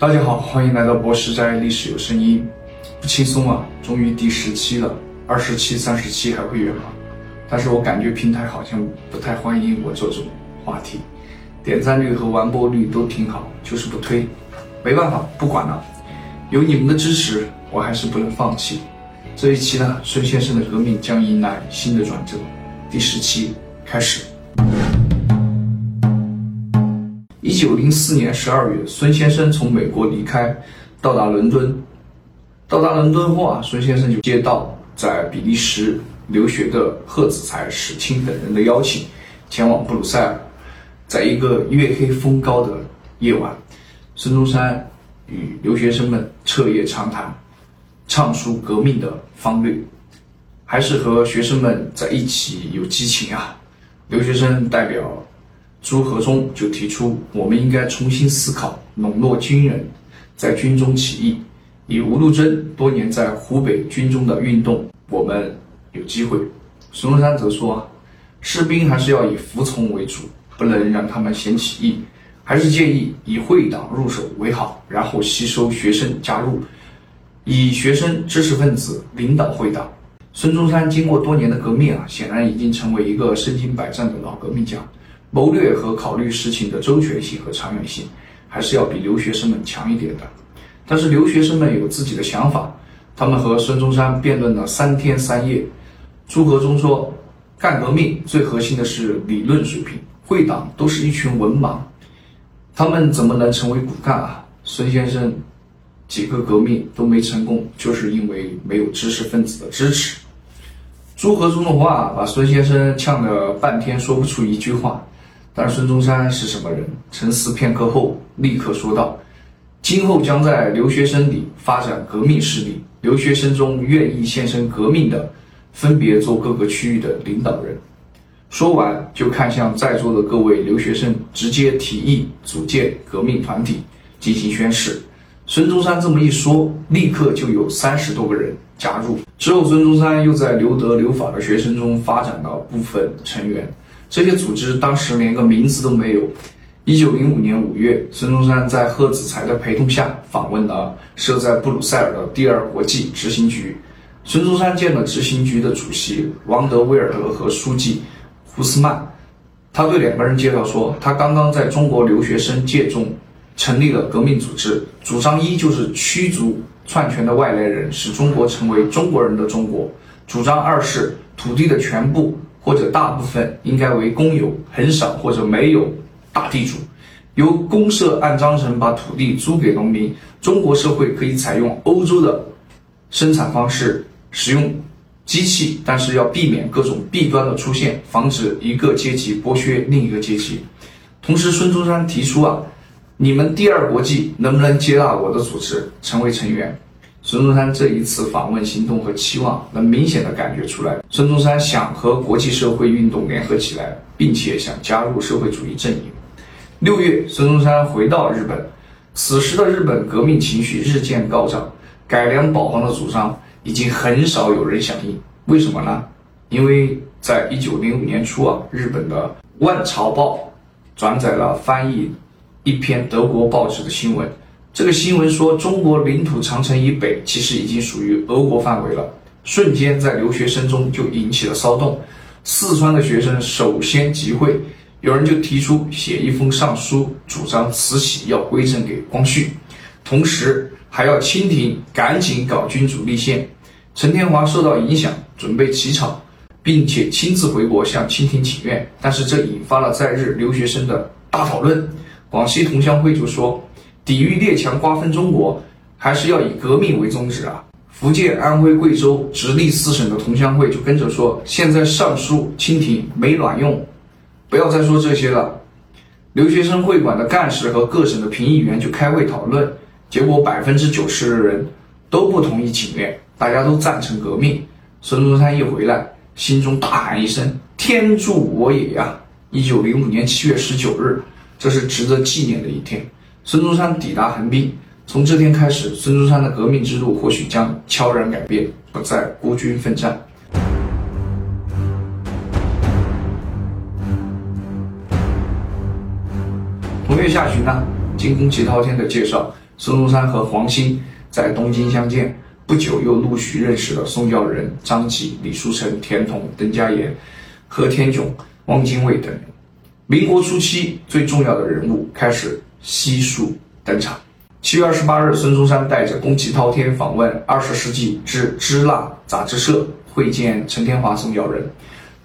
大家好，欢迎来到博士斋历史有声音。不轻松啊，终于第十期了，二十期、三十期还会远吗？但是我感觉平台好像不太欢迎我这种话题，点赞率和完播率都挺好，就是不推。没办法，不管了，有你们的支持，我还是不能放弃。这一期呢，孙先生的革命将迎来新的转折。第十期开始。一九零四年十二月，孙先生从美国离开，到达伦敦。到达伦敦后啊，孙先生就接到在比利时留学的贺子才、史清等人的邀请，前往布鲁塞尔。在一个月黑风高的夜晚，孙中山与留学生们彻夜长谈，畅述革命的方略。还是和学生们在一起有激情啊！留学生代表朱和忠就提出，我们应该重新思考笼络军人，在军中起义。以吴禄贞多年在湖北军中的运动，我们有机会。孙中山则说，士兵还是要以服从为主，不能让他们先起义，还是建议以会党入手为好，然后吸收学生加入，以学生知识分子领导会党。孙中山经过多年的革命啊，显然已经成为一个身经百战的老革命家，谋略和考虑事情的周全性和长远性，还是要比留学生们强一点的。但是留学生们有自己的想法，他们和孙中山辩论了三天三夜。朱和忠说，干革命最核心的是理论水平，会党都是一群文盲，他们怎么能成为骨干啊？孙先生几个革命都没成功，就是因为没有知识分子的支持。朱和忠的话把孙先生呛了半天说不出一句话，但孙中山是什么人？沉思片刻后，立刻说道：“今后将在留学生里发展革命势力，留学生中愿意献身革命的，分别做各个区域的领导人。”说完就看向在座的各位留学生，直接提议组建革命团体进行宣誓。孙中山这么一说，立刻就有三十多个人加入。之后，孙中山又在留德留法的学生中发展了部分成员。这些组织当时连个名字都没有。一九零五年五月，孙中山在贺子才的陪同下访问了设在布鲁塞尔的第二国际执行局。孙中山见了执行局的主席王德威尔德和书记胡斯曼，他对两个人介绍说，他刚刚在中国留学生界中。成立了革命组织，主张一就是驱逐篡权的外来人，使中国成为中国人的中国；主张二是土地的全部或者大部分应该为公有，很少或者没有大地主，由公社按章程把土地租给农民。中国社会可以采用欧洲的生产方式，使用机器，但是要避免各种弊端的出现，防止一个阶级剥削另一个阶级。同时，孙中山提出啊。你们第二国际能不能接纳我的组织成为成员？孙中山这一次访问行动和期望，能明显的感觉出来，孙中山想和国际社会运动联合起来，并且想加入社会主义阵营。六月，孙中山回到日本，此时的日本革命情绪日渐高涨，改良保皇的主张已经很少有人响应。为什么呢？因为在一九零五年初啊，日本的《万朝报》转载了翻译。一篇德国报纸的新闻，这个新闻说中国领土长城以北其实已经属于俄国范围了，瞬间在留学生中就引起了骚动。四川的学生首先集会，有人就提出写一封上书，主张慈禧要归政给光绪，同时还要清廷赶紧搞君主立宪。陈天华受到影响，准备起草，并且亲自回国向清廷请愿，但是这引发了在日留学生的大讨论。广西同乡会就说，抵御列强瓜分中国，还是要以革命为宗旨啊。福建、安徽、贵州直隶四省的同乡会就跟着说，现在上书清廷没卵用，不要再说这些了。留学生会馆的干事和各省的评议员就开会讨论，结果百分之九十的人都不同意请愿，大家都赞成革命。孙中山一回来，心中大喊一声：“天助我也呀！”一九零五年七月十九日。这是值得纪念的一天。孙中山抵达横滨，从这天开始，孙中山的革命之路或许将悄然改变，不再孤军奋战。同月下旬呢，经宫崎滔天的介绍，孙中山和黄兴在东京相见，不久又陆续认识了宋教仁、张继、李书成、田同、邓家言、何天炯、汪精卫等。民国初期最重要的人物开始悉数登场。七月二十八日，孙中山带着宫崎滔天访问二十世纪之支那杂志社，会见陈天华、宋教仁。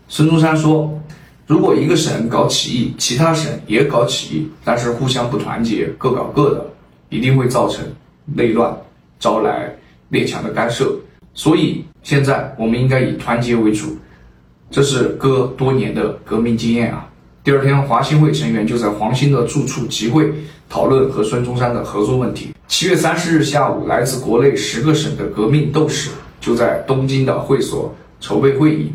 孙中山说：“如果一个省搞起义，其他省也搞起义，但是互相不团结，各搞各的。”一定会造成内乱，招来列强的干涉。所以现在我们应该以团结为主，这是哥多年的革命经验啊。第二天，华兴会成员就在黄兴的住处集会，讨论和孙中山的合作问题。七月三十日下午，来自国内十个省的革命斗士就在东京的会所筹备会议。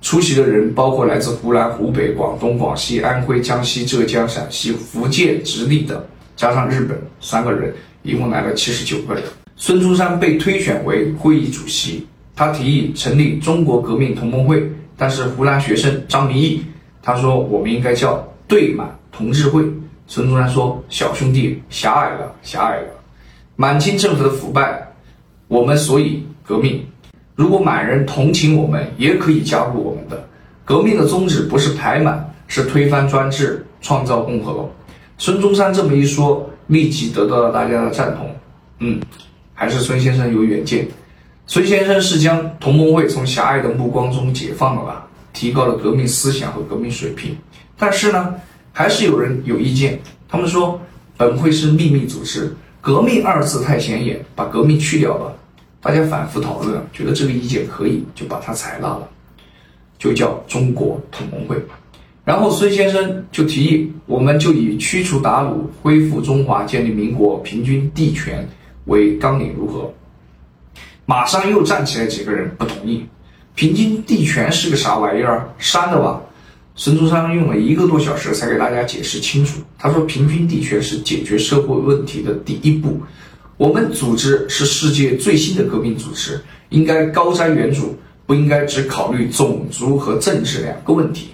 出席的人包括来自湖南、湖北、广东、广西、安徽、江西、浙江、陕西、福建、直隶等。加上日本三个人，一共来了七十九个人。孙中山被推选为会议主席，他提议成立中国革命同盟会，但是湖南学生张明义他说我们应该叫对满同志会。孙中山说小兄弟狭隘了，狭隘了。满清政府的腐败，我们所以革命。如果满人同情我们，也可以加入我们的革命的宗旨不是排满，是推翻专制，创造共和。孙中山这么一说，立即得到了大家的赞同。嗯，还是孙先生有远见。孙先生是将同盟会从狭隘的目光中解放了吧，提高了革命思想和革命水平。但是呢，还是有人有意见。他们说，本会是秘密组织，革命二字太显眼，把革命去掉吧。大家反复讨论，觉得这个意见可以，就把它采纳了，就叫中国同盟会。然后孙先生就提议，我们就以驱除鞑虏、恢复中华、建立民国、平均地权为纲领，如何？马上又站起来几个人不同意。平均地权是个啥玩意儿？删了吧！孙中山用了一个多小时才给大家解释清楚。他说，平均地权是解决社会问题的第一步。我们组织是世界最新的革命组织，应该高瞻远瞩，不应该只考虑种族和政治两个问题。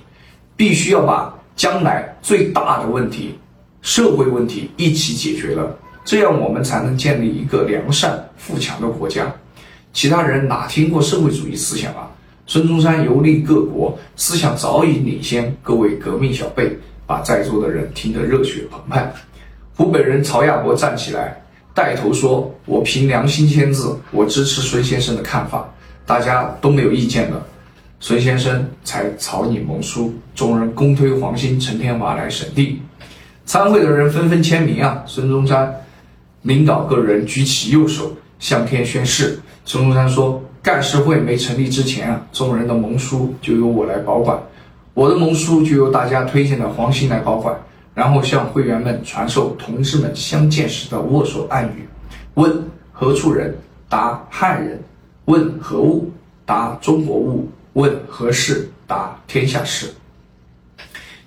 必须要把将来最大的问题、社会问题一起解决了，这样我们才能建立一个良善富强的国家。其他人哪听过社会主义思想啊？孙中山游历各国，思想早已领先各位革命小辈，把在座的人听得热血澎湃。湖北人曹亚伯站起来带头说：“我凭良心签字，我支持孙先生的看法。”大家都没有意见了。孙先生才草拟盟书，众人公推黄兴、陈天华来审定。参会的人纷纷签名啊！孙中山领导个人举起右手，向天宣誓。孙中山说：“干事会没成立之前啊，众人的盟书就由我来保管，我的盟书就由大家推荐的黄兴来保管，然后向会员们传授同志们相见时的握手暗语：问何处人？答汉人。问何物？答中国物。”问何事？答天下事。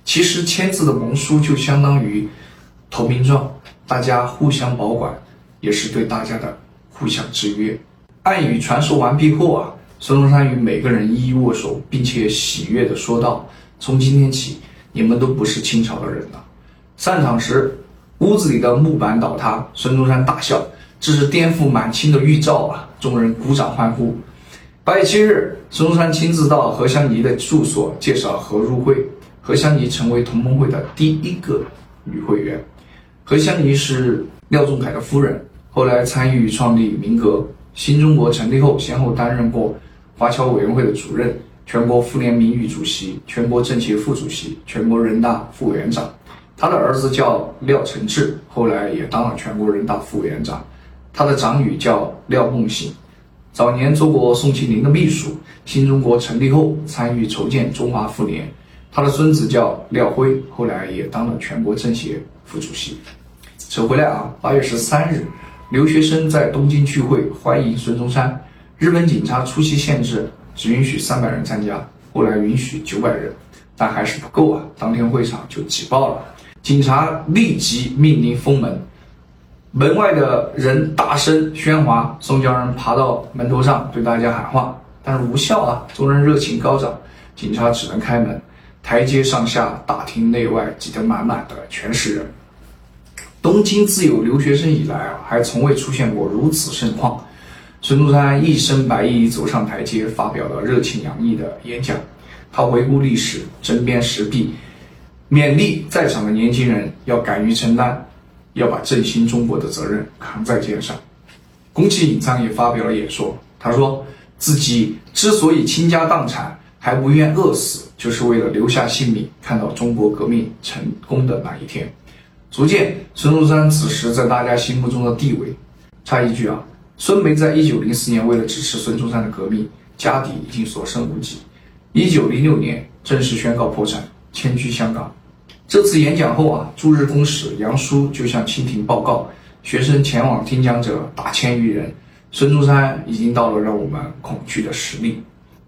其实签字的盟书就相当于投名状，大家互相保管，也是对大家的互相制约。暗语传授完毕后啊，孙中山与每个人一一握手，并且喜悦地说道：“从今天起，你们都不是清朝的人了。”散场时，屋子里的木板倒塌，孙中山大笑：“这是颠覆满清的预兆啊！”众人鼓掌欢呼。八月七日，孙中山亲自到何香凝的住所介绍何入会。何香凝成为同盟会的第一个女会员。何香凝是廖仲恺的夫人，后来参与创立民革。新中国成立后，先后担任过华侨委员会的主任、全国妇联名誉主席、全国政协副主席、全国人大副委员长。他的儿子叫廖承志，后来也当了全国人大副委员长。他的长女叫廖梦醒。早年做过宋庆龄的秘书，新中国成立后参与筹建中华妇联。他的孙子叫廖辉，后来也当了全国政协副主席。扯回来啊，八月十三日，留学生在东京聚会欢迎孙中山。日本警察初期限制只允许三百人参加，后来允许九百人，但还是不够啊。当天会场就挤爆了，警察立即命令封门。门外的人大声喧哗，宋教仁爬到门头上对大家喊话，但是无效啊！众人热情高涨，警察只能开门。台阶上下、大厅内外挤得满满的，全是人。东京自有留学生以来啊，还从未出现过如此盛况。孙中山一身白衣走上台阶，发表了热情洋溢的演讲。他回顾历史，针砭时弊，勉励在场的年轻人要敢于承担，要把振兴中国的责任扛在肩上。宫崎隐藏也发表了演说，他说自己之所以倾家荡产，还不愿饿死，就是为了留下性命，看到中国革命成功的那一天。足见孙中山此时在大家心目中的地位。插一句啊，孙梅在一九零四年为了支持孙中山的革命，家底已经所剩无几。一九零六年正式宣告破产，迁居香港。这次演讲后啊，驻日公使杨叔就向清廷报告，学生前往听讲者达千余人，孙中山已经到了让我们恐惧的实力。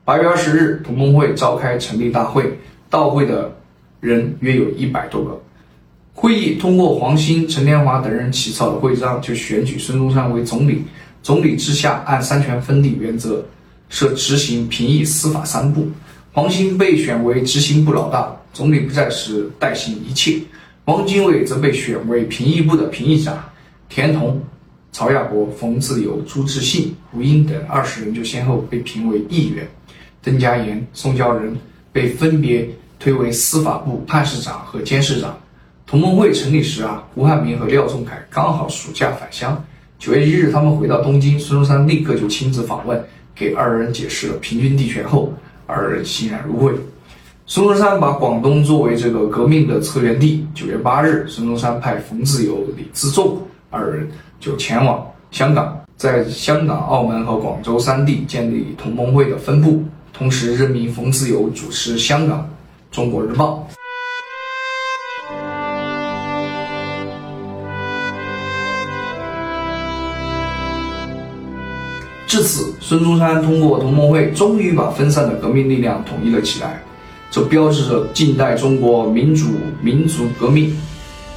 八月二十日，同盟会召开成立大会，到会的人约有一百多个。会议通过黄兴、陈天华等人起草的会章，就选举孙中山为总理。总理之下，按三权分立原则，设执行、评议、司法三部。黄兴被选为执行部老大，总理不在时代行一切。汪精卫则被选为评议部的评议长。田同、曹亚国、冯自由、朱志信、胡英等二十人就先后被评为议员。邓家言、宋教仁被分别推为司法部判事长和监事长。同盟会成立时啊，胡汉民和廖仲恺刚好暑假返乡。九月一日，他们回到东京，孙中山立刻就亲自访问，给二人解释了平均地权后，二人欣然入会。孙中山把广东作为这个革命的策源地。九月八日，孙中山派冯自由、李自重二人就前往香港，在香港、澳门和广州三地建立同盟会的分部，同时任命冯自由主持香港《中国日报》。至此，孙中山通过同盟会，终于把分散的革命力量统一了起来。这标志着近代中国民主民族革命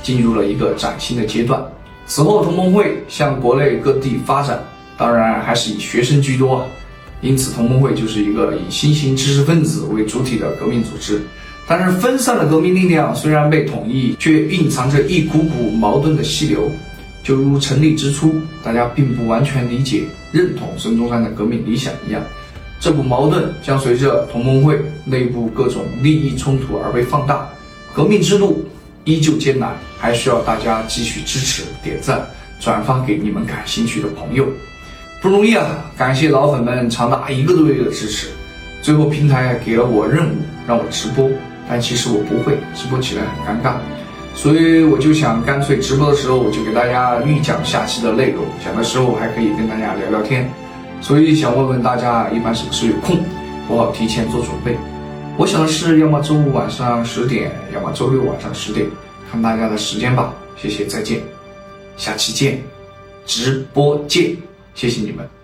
进入了一个崭新的阶段。此后，同盟会向国内各地发展，当然还是以学生居多。因此，同盟会就是一个以新型知识分子为主体的革命组织。但是，分散的革命力量虽然被统一，却蕴藏着一股股矛盾的溪流。就如成立之初，大家并不完全理解、认同孙中山的革命理想一样，这股矛盾将随着同盟会内部各种利益冲突而被放大。革命之路依旧艰难，还需要大家继续支持、点赞、转发给你们感兴趣的朋友，不容易啊！感谢老粉们长达一个多月的支持。最后，平台给了我任务，让我直播，但其实我不会直播起来很尴尬。所以我就想，干脆直播的时候我就给大家预讲下期的内容，讲的时候还可以跟大家聊聊天。所以想问问大家，一般什么时候有空，我好提前做准备。我想的是，要么周五晚上十点，要么周六晚上十点，看大家的时间吧。谢谢，再见，下期见，直播见，谢谢你们。